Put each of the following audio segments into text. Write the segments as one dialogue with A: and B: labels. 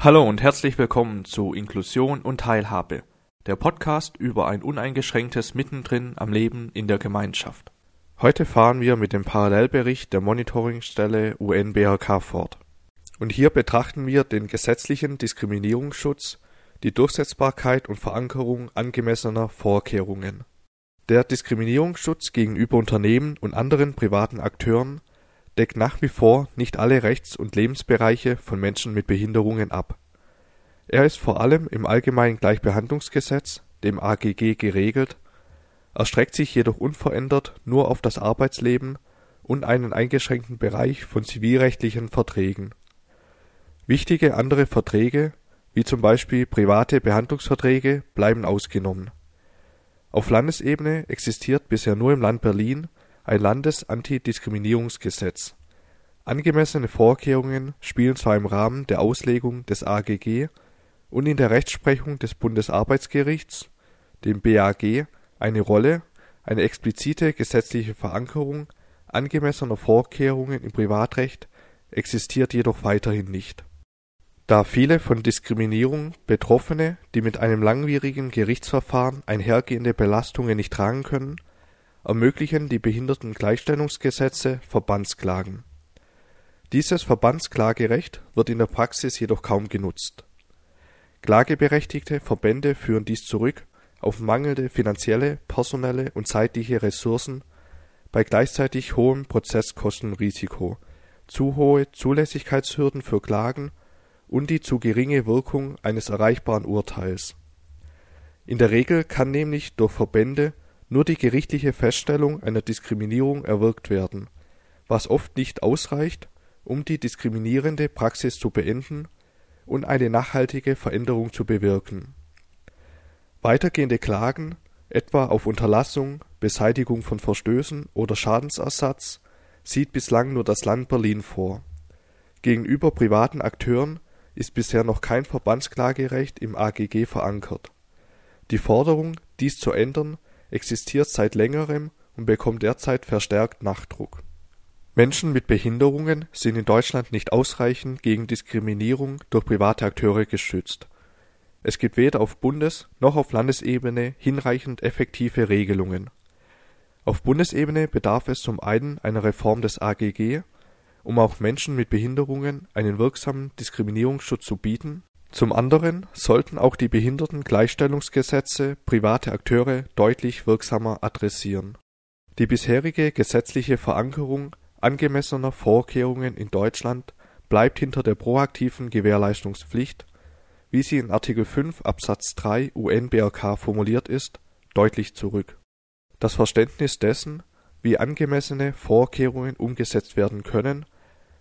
A: Hallo und herzlich willkommen zu Inklusion und Teilhabe, der Podcast über ein uneingeschränktes Mittendrin am Leben in der Gemeinschaft. Heute fahren wir mit dem Parallelbericht der Monitoringstelle UNBRK fort. Und hier betrachten wir den gesetzlichen Diskriminierungsschutz, die Durchsetzbarkeit und Verankerung angemessener Vorkehrungen. Der Diskriminierungsschutz gegenüber Unternehmen und anderen privaten Akteuren deckt nach wie vor nicht alle Rechts- und Lebensbereiche von Menschen mit Behinderungen ab. Er ist vor allem im Allgemeinen Gleichbehandlungsgesetz, dem AGG, geregelt, erstreckt sich jedoch unverändert nur auf das Arbeitsleben und einen eingeschränkten Bereich von zivilrechtlichen Verträgen. Wichtige andere Verträge, wie zum Beispiel private Behandlungsverträge, bleiben ausgenommen. Auf Landesebene existiert bisher nur im Land Berlin ein Landesantidiskriminierungsgesetz. Angemessene Vorkehrungen spielen zwar im Rahmen der Auslegung des AGG und in der Rechtsprechung des Bundesarbeitsgerichts, dem BAG, eine Rolle, eine explizite gesetzliche Verankerung angemessener Vorkehrungen im Privatrecht existiert jedoch weiterhin nicht. Da viele von Diskriminierung Betroffene, die mit einem langwierigen Gerichtsverfahren einhergehende Belastungen nicht tragen können ermöglichen die Behindertengleichstellungsgesetze Verbandsklagen. Dieses Verbandsklagerecht wird in der Praxis jedoch kaum genutzt. Klageberechtigte Verbände führen dies zurück auf mangelnde finanzielle, personelle und zeitliche Ressourcen bei gleichzeitig hohem Prozesskostenrisiko, zu hohe Zulässigkeitshürden für Klagen und die zu geringe Wirkung eines erreichbaren Urteils. In der Regel kann nämlich durch Verbände nur die gerichtliche Feststellung einer Diskriminierung erwirkt werden, was oft nicht ausreicht, um die diskriminierende Praxis zu beenden und eine nachhaltige Veränderung zu bewirken. Weitergehende Klagen, etwa auf Unterlassung, Beseitigung von Verstößen oder Schadensersatz, sieht bislang nur das Land Berlin vor. Gegenüber privaten Akteuren ist bisher noch kein Verbandsklagerecht im AGG verankert. Die Forderung, dies zu ändern existiert seit längerem und bekommt derzeit verstärkt Nachdruck. Menschen mit Behinderungen sind in Deutschland nicht ausreichend gegen Diskriminierung durch private Akteure geschützt. Es gibt weder auf Bundes noch auf Landesebene hinreichend effektive Regelungen. Auf Bundesebene bedarf es zum einen einer Reform des AGG, um auch Menschen mit Behinderungen einen wirksamen Diskriminierungsschutz zu bieten zum anderen sollten auch die Behindertengleichstellungsgesetze private Akteure deutlich wirksamer adressieren. Die bisherige gesetzliche Verankerung angemessener Vorkehrungen in Deutschland bleibt hinter der proaktiven Gewährleistungspflicht, wie sie in Artikel 5 Absatz 3 UNBRK formuliert ist, deutlich zurück. Das Verständnis dessen, wie angemessene Vorkehrungen umgesetzt werden können,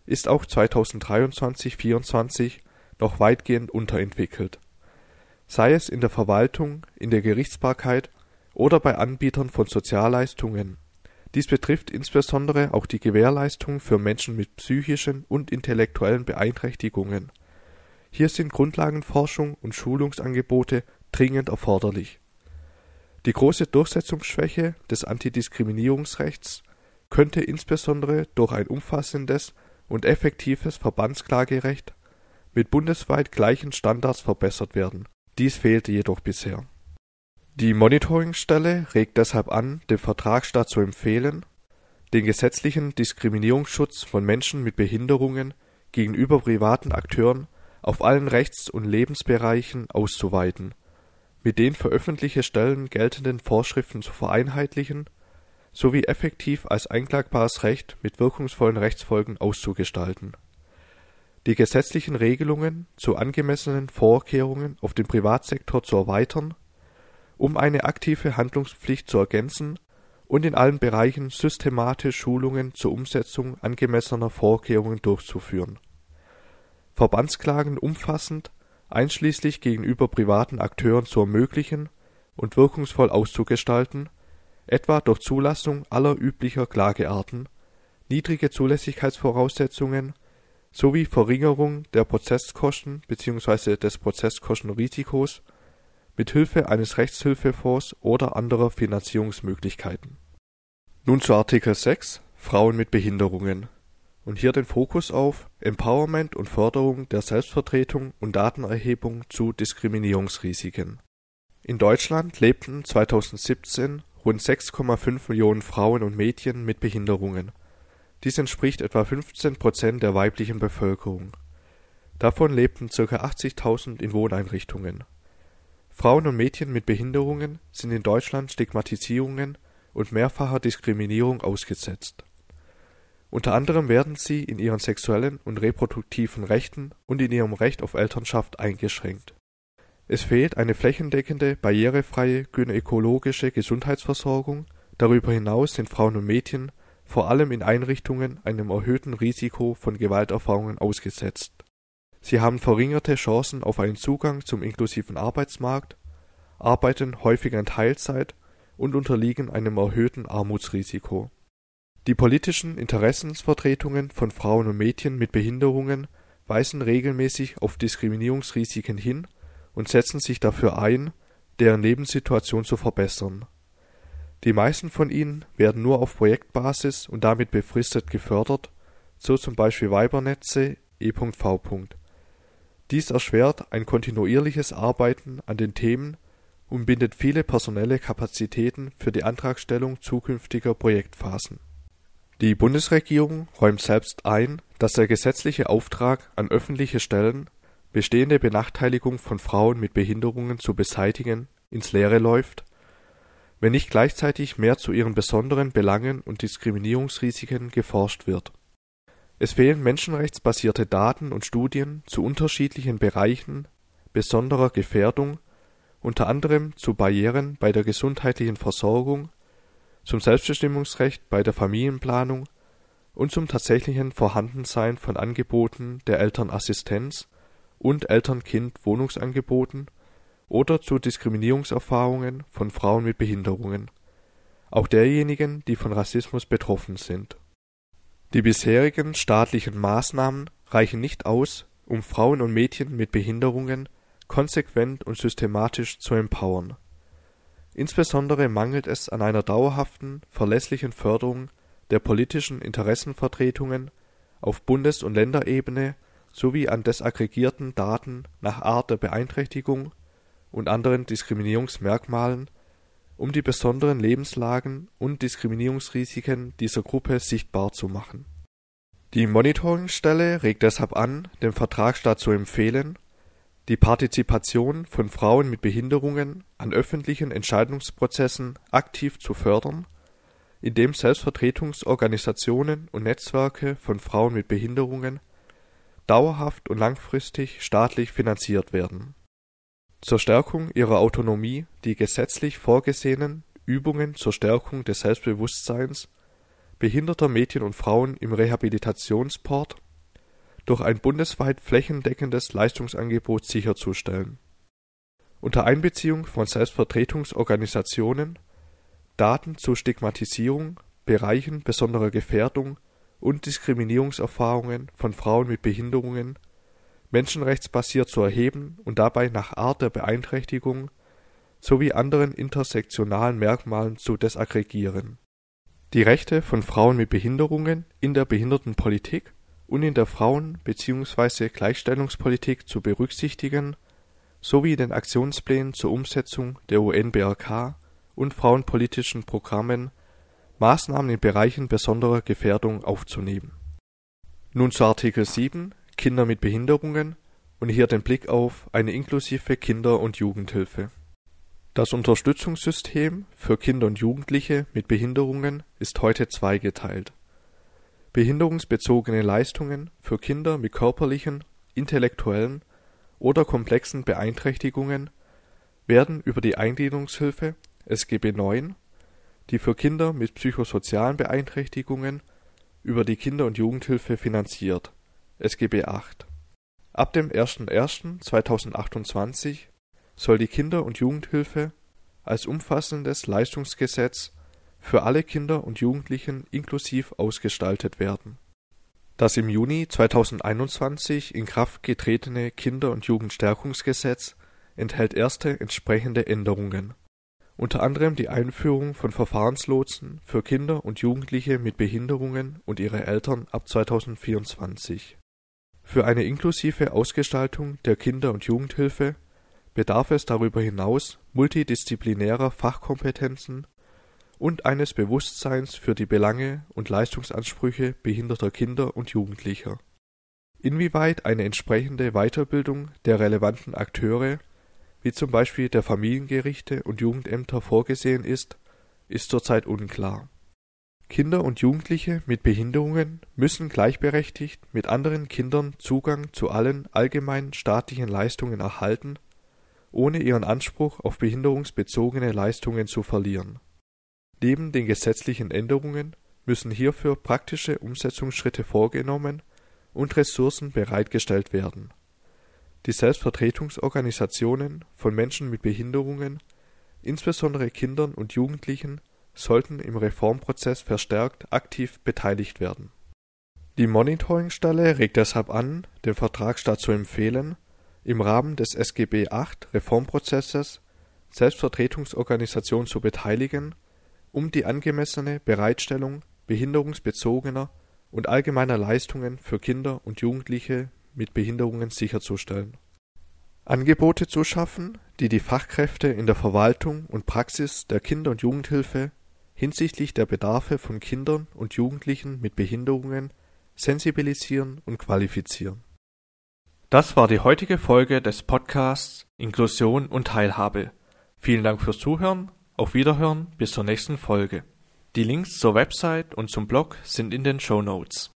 A: ist auch 2023/24 noch weitgehend unterentwickelt, sei es in der Verwaltung, in der Gerichtsbarkeit oder bei Anbietern von Sozialleistungen. Dies betrifft insbesondere auch die Gewährleistung für Menschen mit psychischen und intellektuellen Beeinträchtigungen. Hier sind Grundlagenforschung und Schulungsangebote dringend erforderlich. Die große Durchsetzungsschwäche des Antidiskriminierungsrechts könnte insbesondere durch ein umfassendes und effektives Verbandsklagerecht mit bundesweit gleichen Standards verbessert werden. Dies fehlte jedoch bisher. Die Monitoringstelle regt deshalb an, dem Vertragsstaat zu empfehlen, den gesetzlichen Diskriminierungsschutz von Menschen mit Behinderungen gegenüber privaten Akteuren auf allen Rechts- und Lebensbereichen auszuweiten, mit den für öffentliche Stellen geltenden Vorschriften zu vereinheitlichen sowie effektiv als einklagbares Recht mit wirkungsvollen Rechtsfolgen auszugestalten die gesetzlichen Regelungen zu angemessenen Vorkehrungen auf dem Privatsektor zu erweitern, um eine aktive Handlungspflicht zu ergänzen und in allen Bereichen systematisch Schulungen zur Umsetzung angemessener Vorkehrungen durchzuführen. Verbandsklagen umfassend, einschließlich gegenüber privaten Akteuren zu ermöglichen und wirkungsvoll auszugestalten, etwa durch Zulassung aller üblicher Klagearten, niedrige Zulässigkeitsvoraussetzungen sowie Verringerung der Prozesskosten bzw. des Prozesskostenrisikos mit Hilfe eines Rechtshilfefonds oder anderer Finanzierungsmöglichkeiten. Nun zu Artikel 6 Frauen mit Behinderungen und hier den Fokus auf Empowerment und Förderung der Selbstvertretung und Datenerhebung zu Diskriminierungsrisiken. In Deutschland lebten 2017 rund 6,5 Millionen Frauen und Mädchen mit Behinderungen. Dies entspricht etwa 15 Prozent der weiblichen Bevölkerung. Davon lebten ca. 80.000 in Wohneinrichtungen. Frauen und Mädchen mit Behinderungen sind in Deutschland Stigmatisierungen und mehrfacher Diskriminierung ausgesetzt. Unter anderem werden sie in ihren sexuellen und reproduktiven Rechten und in ihrem Recht auf Elternschaft eingeschränkt. Es fehlt eine flächendeckende, barrierefreie gynäkologische Gesundheitsversorgung, darüber hinaus sind Frauen und Mädchen vor allem in Einrichtungen einem erhöhten Risiko von Gewalterfahrungen ausgesetzt. Sie haben verringerte Chancen auf einen Zugang zum inklusiven Arbeitsmarkt, arbeiten häufig in Teilzeit und unterliegen einem erhöhten Armutsrisiko die politischen Interessensvertretungen von Frauen und Mädchen mit Behinderungen weisen regelmäßig auf Diskriminierungsrisiken hin und setzen sich dafür ein, deren Lebenssituation zu verbessern. Die meisten von ihnen werden nur auf Projektbasis und damit befristet gefördert, so zum Beispiel Weibernetze e.V. Dies erschwert ein kontinuierliches Arbeiten an den Themen und bindet viele personelle Kapazitäten für die Antragstellung zukünftiger Projektphasen die Bundesregierung räumt selbst ein, dass der gesetzliche Auftrag an öffentliche Stellen, bestehende Benachteiligung von Frauen mit Behinderungen zu beseitigen, ins Leere läuft, wenn nicht gleichzeitig mehr zu ihren besonderen Belangen und Diskriminierungsrisiken geforscht wird. Es fehlen menschenrechtsbasierte Daten und Studien zu unterschiedlichen Bereichen besonderer Gefährdung, unter anderem zu Barrieren bei der gesundheitlichen Versorgung zum Selbstbestimmungsrecht bei der Familienplanung und zum tatsächlichen Vorhandensein von Angeboten der Elternassistenz und Eltern-Kind-Wohnungsangeboten oder zu Diskriminierungserfahrungen von Frauen mit Behinderungen, auch derjenigen, die von Rassismus betroffen sind. Die bisherigen staatlichen Maßnahmen reichen nicht aus, um Frauen und Mädchen mit Behinderungen konsequent und systematisch zu empowern Insbesondere mangelt es an einer dauerhaften, verlässlichen Förderung der politischen Interessenvertretungen auf Bundes und Länderebene sowie an desaggregierten Daten nach Art der Beeinträchtigung und anderen Diskriminierungsmerkmalen, um die besonderen Lebenslagen und Diskriminierungsrisiken dieser Gruppe sichtbar zu machen. Die Monitoringstelle regt deshalb an, dem Vertragsstaat zu empfehlen die Partizipation von Frauen mit Behinderungen an öffentlichen Entscheidungsprozessen aktiv zu fördern, indem Selbstvertretungsorganisationen und Netzwerke von Frauen mit Behinderungen dauerhaft und langfristig staatlich finanziert werden. Zur Stärkung ihrer Autonomie die gesetzlich vorgesehenen Übungen zur Stärkung des Selbstbewusstseins behinderter Mädchen und Frauen im Rehabilitationsport durch ein bundesweit flächendeckendes Leistungsangebot sicherzustellen. Unter Einbeziehung von Selbstvertretungsorganisationen, Daten zu Stigmatisierung, Bereichen besonderer Gefährdung und Diskriminierungserfahrungen von Frauen mit Behinderungen menschenrechtsbasiert zu erheben und dabei nach Art der Beeinträchtigung sowie anderen intersektionalen Merkmalen zu desaggregieren. Die Rechte von Frauen mit Behinderungen in der Behindertenpolitik und in der Frauen bzw. Gleichstellungspolitik zu berücksichtigen sowie den Aktionsplänen zur Umsetzung der UN-BRK und frauenpolitischen Programmen Maßnahmen in Bereichen besonderer Gefährdung aufzunehmen. Nun zu Artikel 7 Kinder mit Behinderungen und hier den Blick auf eine inklusive Kinder- und Jugendhilfe. Das Unterstützungssystem für Kinder und Jugendliche mit Behinderungen ist heute zweigeteilt Behinderungsbezogene Leistungen für Kinder mit körperlichen, intellektuellen oder komplexen Beeinträchtigungen werden über die Eingliederungshilfe (SGB IX), die für Kinder mit psychosozialen Beeinträchtigungen über die Kinder und Jugendhilfe finanziert (SGB VIII). Ab dem 01.01.2028 soll die Kinder und Jugendhilfe als umfassendes Leistungsgesetz für alle Kinder und Jugendlichen inklusiv ausgestaltet werden. Das im Juni 2021 in Kraft getretene Kinder und Jugendstärkungsgesetz enthält erste entsprechende Änderungen. unter anderem die Einführung von Verfahrenslotsen für Kinder und Jugendliche mit Behinderungen und ihre Eltern ab 2024. Für eine inklusive Ausgestaltung der Kinder und Jugendhilfe bedarf es darüber hinaus multidisziplinärer Fachkompetenzen und eines Bewusstseins für die Belange und Leistungsansprüche behinderter Kinder und Jugendlicher. Inwieweit eine entsprechende Weiterbildung der relevanten Akteure wie zum Beispiel der Familiengerichte und Jugendämter vorgesehen ist, ist zurzeit unklar. Kinder und Jugendliche mit Behinderungen müssen gleichberechtigt mit anderen Kindern Zugang zu allen allgemeinen staatlichen Leistungen erhalten, ohne ihren Anspruch auf behinderungsbezogene Leistungen zu verlieren. Neben den gesetzlichen Änderungen müssen hierfür praktische Umsetzungsschritte vorgenommen und Ressourcen bereitgestellt werden die Selbstvertretungsorganisationen von Menschen mit Behinderungen, insbesondere Kindern und Jugendlichen, sollten im Reformprozess verstärkt aktiv beteiligt werden. Die Monitoringstelle regt deshalb an, den Vertragsstaat zu empfehlen, im Rahmen des SGB VIII Reformprozesses Selbstvertretungsorganisationen zu beteiligen, um die angemessene Bereitstellung behinderungsbezogener und allgemeiner Leistungen für Kinder und Jugendliche mit Behinderungen sicherzustellen. Angebote zu schaffen, die die Fachkräfte in der Verwaltung und Praxis der Kinder und Jugendhilfe hinsichtlich der Bedarfe von Kindern und Jugendlichen mit Behinderungen sensibilisieren und qualifizieren. Das war die heutige Folge des Podcasts Inklusion und Teilhabe. Vielen Dank fürs Zuhören, auf Wiederhören, bis zur nächsten Folge. Die Links zur Website und zum Blog sind in den Show Notes.